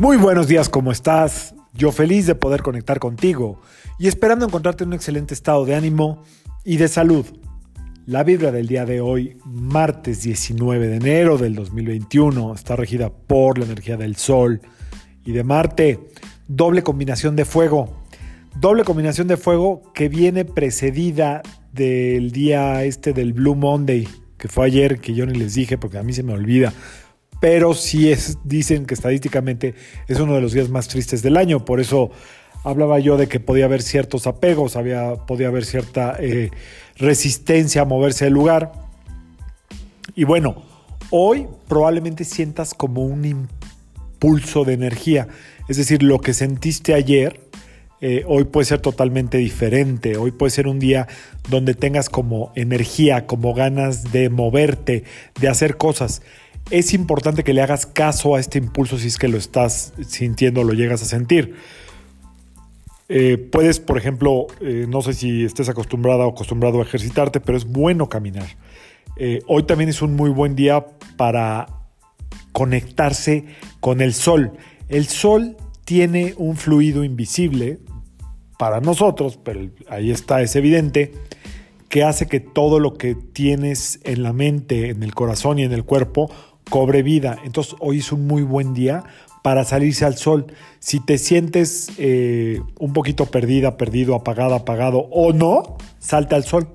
Muy buenos días, ¿cómo estás? Yo feliz de poder conectar contigo y esperando encontrarte en un excelente estado de ánimo y de salud. La vibra del día de hoy, martes 19 de enero del 2021, está regida por la energía del Sol y de Marte. Doble combinación de fuego. Doble combinación de fuego que viene precedida del día este del Blue Monday, que fue ayer, que yo ni les dije porque a mí se me olvida pero sí es, dicen que estadísticamente es uno de los días más tristes del año, por eso hablaba yo de que podía haber ciertos apegos, había, podía haber cierta eh, resistencia a moverse del lugar. Y bueno, hoy probablemente sientas como un impulso de energía, es decir, lo que sentiste ayer, eh, hoy puede ser totalmente diferente. Hoy puede ser un día donde tengas como energía, como ganas de moverte, de hacer cosas es importante que le hagas caso a este impulso si es que lo estás sintiendo lo llegas a sentir. Eh, puedes, por ejemplo, eh, no sé si estés acostumbrada o acostumbrado a ejercitarte, pero es bueno caminar. Eh, hoy también es un muy buen día para conectarse con el sol. El sol tiene un fluido invisible para nosotros, pero ahí está, es evidente, que hace que todo lo que tienes en la mente, en el corazón y en el cuerpo cobre vida. Entonces hoy es un muy buen día para salirse al sol. Si te sientes eh, un poquito perdida, perdido, apagada, apagado o no, salta al sol.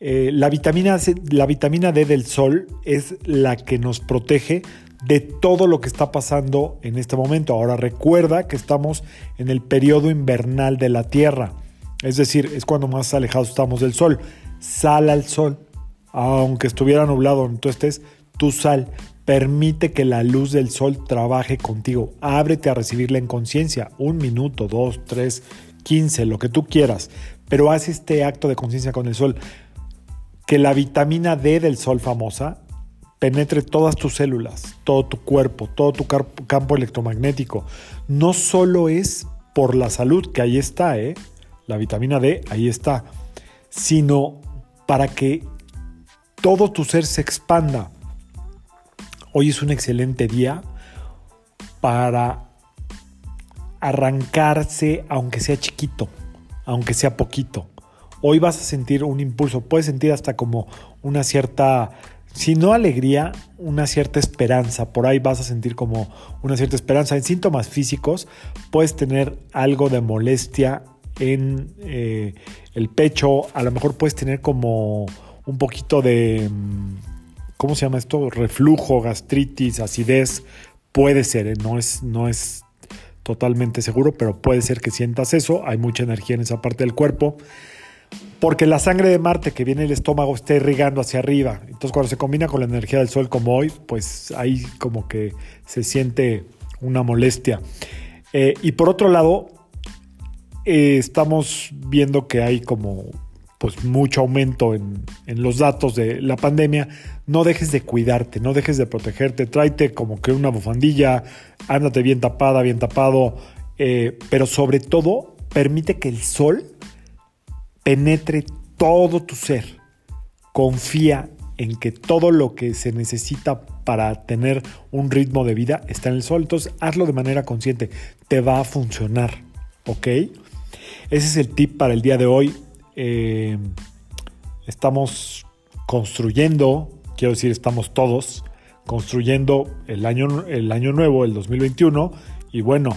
Eh, la, vitamina, la vitamina D del sol es la que nos protege de todo lo que está pasando en este momento. Ahora recuerda que estamos en el periodo invernal de la Tierra, es decir, es cuando más alejados estamos del sol. Sal al sol, aunque estuviera nublado tú estés, tu sal. Permite que la luz del sol trabaje contigo. Ábrete a recibirla en conciencia. Un minuto, dos, tres, quince, lo que tú quieras. Pero haz este acto de conciencia con el sol. Que la vitamina D del sol famosa penetre todas tus células, todo tu cuerpo, todo tu campo electromagnético. No solo es por la salud, que ahí está, ¿eh? la vitamina D ahí está, sino para que todo tu ser se expanda. Hoy es un excelente día para arrancarse, aunque sea chiquito, aunque sea poquito. Hoy vas a sentir un impulso, puedes sentir hasta como una cierta, si no alegría, una cierta esperanza. Por ahí vas a sentir como una cierta esperanza. En síntomas físicos puedes tener algo de molestia en eh, el pecho, a lo mejor puedes tener como un poquito de mm, ¿cómo se llama esto? Reflujo, gastritis, acidez, puede ser, ¿eh? no, es, no es totalmente seguro, pero puede ser que sientas eso, hay mucha energía en esa parte del cuerpo, porque la sangre de Marte que viene del estómago está irrigando hacia arriba, entonces cuando se combina con la energía del Sol como hoy, pues ahí como que se siente una molestia. Eh, y por otro lado, eh, estamos viendo que hay como pues mucho aumento en, los datos de la pandemia, no dejes de cuidarte, no dejes de protegerte, tráete como que una bufandilla, ándate bien tapada, bien tapado, eh, pero sobre todo permite que el sol penetre todo tu ser. Confía en que todo lo que se necesita para tener un ritmo de vida está en el sol. Entonces hazlo de manera consciente, te va a funcionar, ¿ok? Ese es el tip para el día de hoy. Eh, estamos construyendo, quiero decir, estamos todos construyendo el año, el año nuevo, el 2021, y bueno,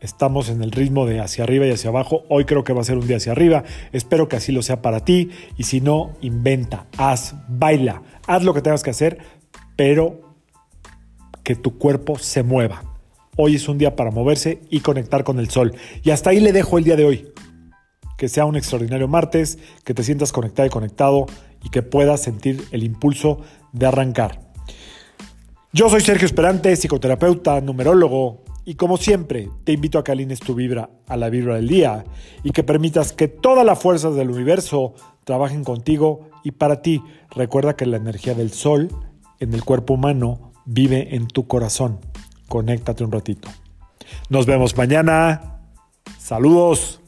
estamos en el ritmo de hacia arriba y hacia abajo. Hoy creo que va a ser un día hacia arriba. Espero que así lo sea para ti. Y si no, inventa, haz, baila, haz lo que tengas que hacer, pero que tu cuerpo se mueva. Hoy es un día para moverse y conectar con el sol. Y hasta ahí le dejo el día de hoy que sea un extraordinario martes, que te sientas conectado y conectado y que puedas sentir el impulso de arrancar. Yo soy Sergio Esperante, psicoterapeuta, numerólogo, y como siempre te invito a que alines tu vibra a la vibra del día y que permitas que todas las fuerzas del universo trabajen contigo y para ti. Recuerda que la energía del sol en el cuerpo humano vive en tu corazón. Conéctate un ratito. Nos vemos mañana. Saludos.